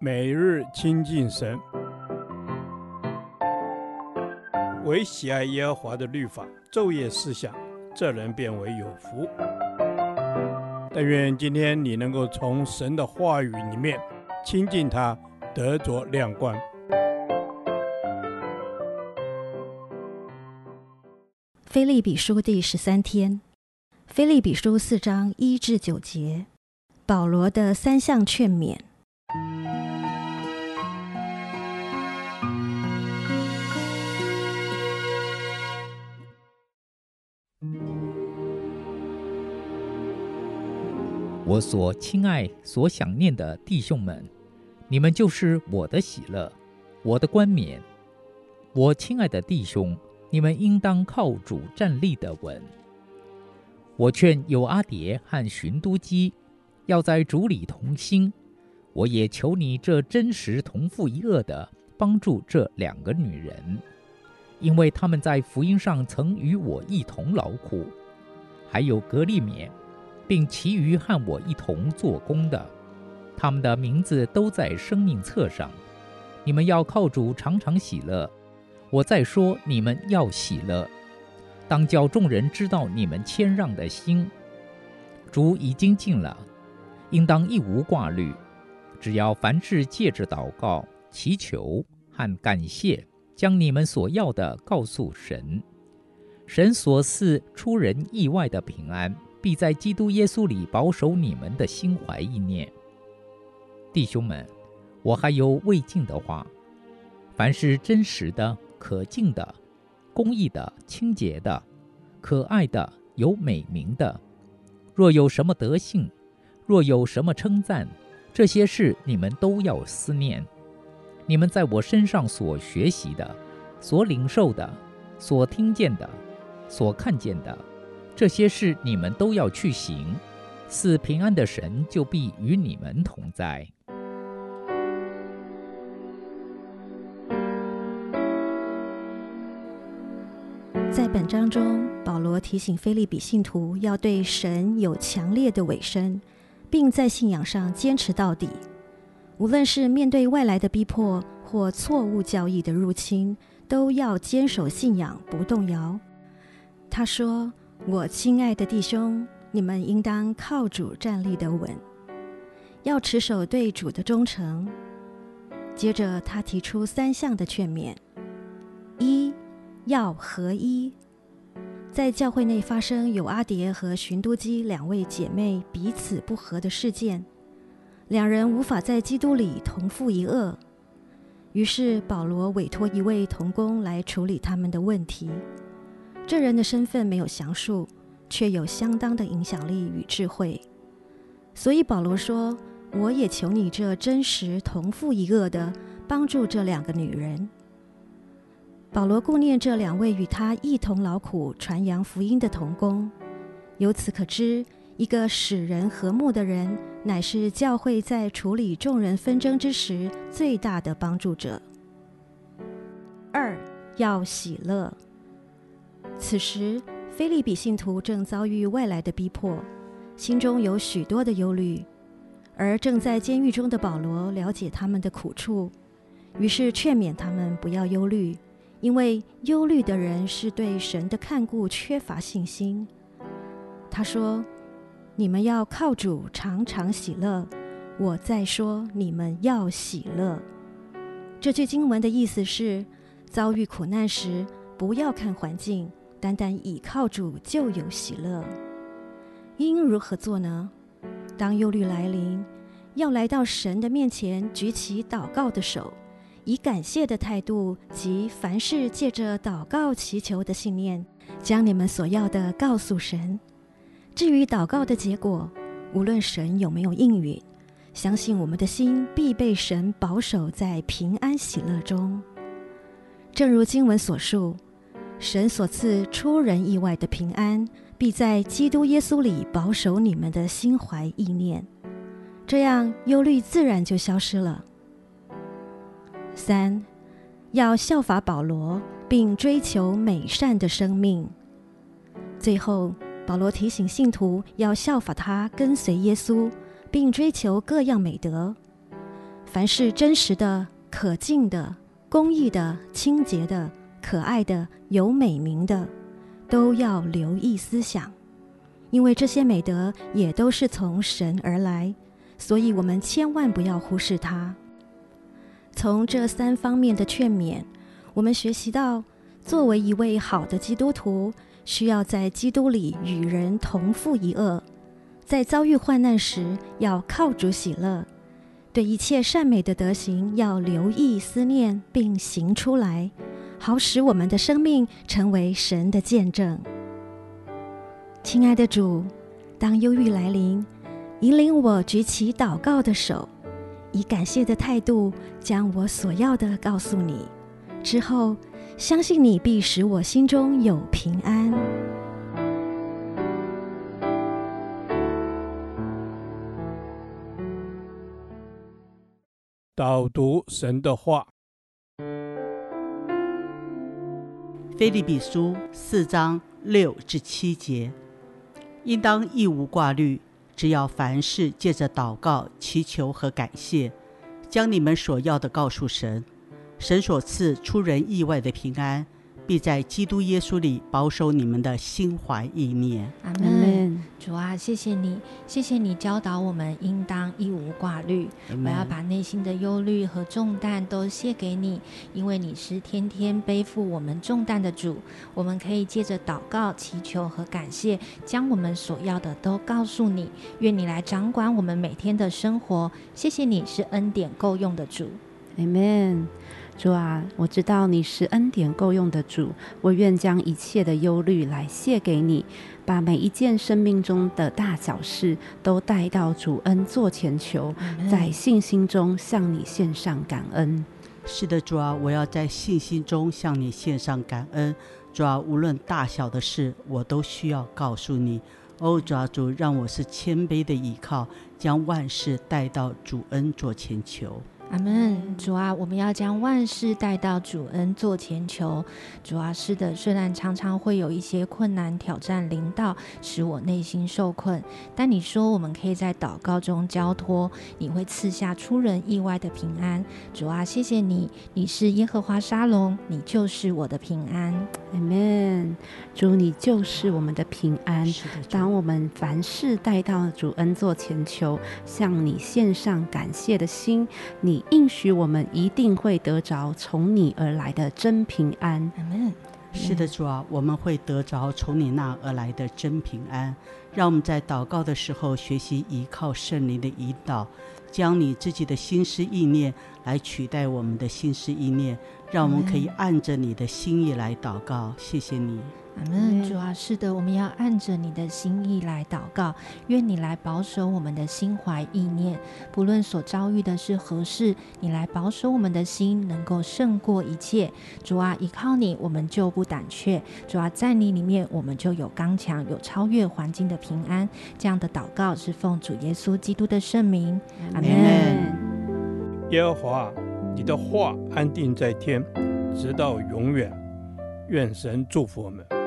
每日亲近神，唯喜爱耶和华的律法，昼夜思想，这人便为有福。但愿今天你能够从神的话语里面亲近他，得着亮光。腓利比书第十三天，腓利比书四章一至九节，保罗的三项劝勉。我所亲爱、所想念的弟兄们，你们就是我的喜乐，我的冠冕。我亲爱的弟兄，你们应当靠主站立得稳。我劝友阿迭和寻都基要在主里同心。我也求你这真实同父一恶的帮助这两个女人，因为她们在福音上曾与我一同劳苦，还有格利免。并其余和我一同做工的，他们的名字都在生命册上。你们要靠主常常喜乐。我再说，你们要喜乐，当叫众人知道你们谦让的心。主已经尽了，应当一无挂虑，只要凡事借着祷告、祈求和感谢，将你们所要的告诉神。神所赐出人意外的平安。必在基督耶稣里保守你们的心怀意念，弟兄们，我还有未尽的话：凡是真实的、可敬的、公义的、清洁的、可爱的、有美名的，若有什么德行，若有什么称赞，这些事你们都要思念。你们在我身上所学习的、所领受的、所听见的、所看见的。这些事你们都要去行，赐平安的神就必与你们同在。在本章中，保罗提醒腓利比信徒要对神有强烈的委身，并在信仰上坚持到底。无论是面对外来的逼迫或错误教义的入侵，都要坚守信仰，不动摇。他说。我亲爱的弟兄，你们应当靠主站立得稳，要持守对主的忠诚。接着，他提出三项的劝勉：一要合一，在教会内发生有阿迭和寻都基两位姐妹彼此不和的事件，两人无法在基督里同负一轭，于是保罗委托一位同工来处理他们的问题。这人的身份没有详述，却有相当的影响力与智慧。所以保罗说：“我也求你这真实同父一轭的，帮助这两个女人。”保罗顾念这两位与他一同劳苦传扬福音的同工。由此可知，一个使人和睦的人，乃是教会在处理众人纷争之时最大的帮助者。二要喜乐。此时，腓利比信徒正遭遇外来的逼迫，心中有许多的忧虑。而正在监狱中的保罗了解他们的苦处，于是劝勉他们不要忧虑，因为忧虑的人是对神的看顾缺乏信心。他说：“你们要靠主常常喜乐。”我再说：“你们要喜乐。”这句经文的意思是：遭遇苦难时，不要看环境。单单倚靠主就有喜乐，应如何做呢？当忧虑来临，要来到神的面前，举起祷告的手，以感谢的态度及凡事借着祷告祈求的信念，将你们所要的告诉神。至于祷告的结果，无论神有没有应允，相信我们的心必被神保守在平安喜乐中。正如经文所述。神所赐出人意外的平安，必在基督耶稣里保守你们的心怀意念，这样忧虑自然就消失了。三，要效法保罗，并追求美善的生命。最后，保罗提醒信徒要效法他，跟随耶稣，并追求各样美德。凡是真实的、可敬的、公义的、清洁的、可爱的、有美名的，都要留意思想，因为这些美德也都是从神而来，所以我们千万不要忽视它。从这三方面的劝勉，我们学习到，作为一位好的基督徒，需要在基督里与人同负一轭，在遭遇患难时要靠主喜乐，对一切善美的德行要留意思念并行出来，好使我们的生命成为神的见证。亲爱的主，当忧郁来临，引领我举起祷告的手。以感谢的态度，将我所要的告诉你，之后相信你必使我心中有平安。导读神的话，腓立比书四章六至七节，应当一无挂虑。只要凡事借着祷告、祈求和感谢，将你们所要的告诉神，神所赐出人意外的平安。必在基督耶稣里保守你们的心怀意念。阿门。主啊，谢谢你，谢谢你教导我们应当一无挂虑。我要把内心的忧虑和重担都卸给你，因为你是天天背负我们重担的主。我们可以借着祷告、祈求和感谢，将我们所要的都告诉你。愿你来掌管我们每天的生活。谢谢你是恩典够用的主。阿门。主啊，我知道你是恩典够用的主，我愿将一切的忧虑来卸给你，把每一件生命中的大小事都带到主恩座前求，在信心中向你献上感恩。是的，主啊，我要在信心中向你献上感恩。主啊，无论大小的事，我都需要告诉你。哦，主啊，主，让我是谦卑的倚靠，将万事带到主恩座前求。阿门，主啊，我们要将万事带到主恩座前求。主啊，是的，虽然常常会有一些困难挑战临到，使我内心受困，但你说我们可以在祷告中交托，你会赐下出人意外的平安。主啊，谢谢你，你是耶和华沙龙，你就是我的平安。阿门，主，你就是我们的平安。当我们凡事带到主恩座前求，向你献上感谢的心，你。应许我们一定会得着从你而来的真平安。是的，主啊，我们会得着从你那而来的真平安。让我们在祷告的时候学习依靠圣灵的引导，将你自己的心思意念来取代我们的心思意念，让我们可以按着你的心意来祷告。谢谢你。阿门，主啊，是的，我们要按着你的心意来祷告，愿你来保守我们的心怀意念，不论所遭遇的是何事，你来保守我们的心，能够胜过一切。主啊，依靠你，我们就不胆怯。主啊，在你里面，我们就有刚强，有超越环境的平安。这样的祷告是奉主耶稣基督的圣名。阿门。耶和华，你的话安定在天，直到永远。愿神祝福我们。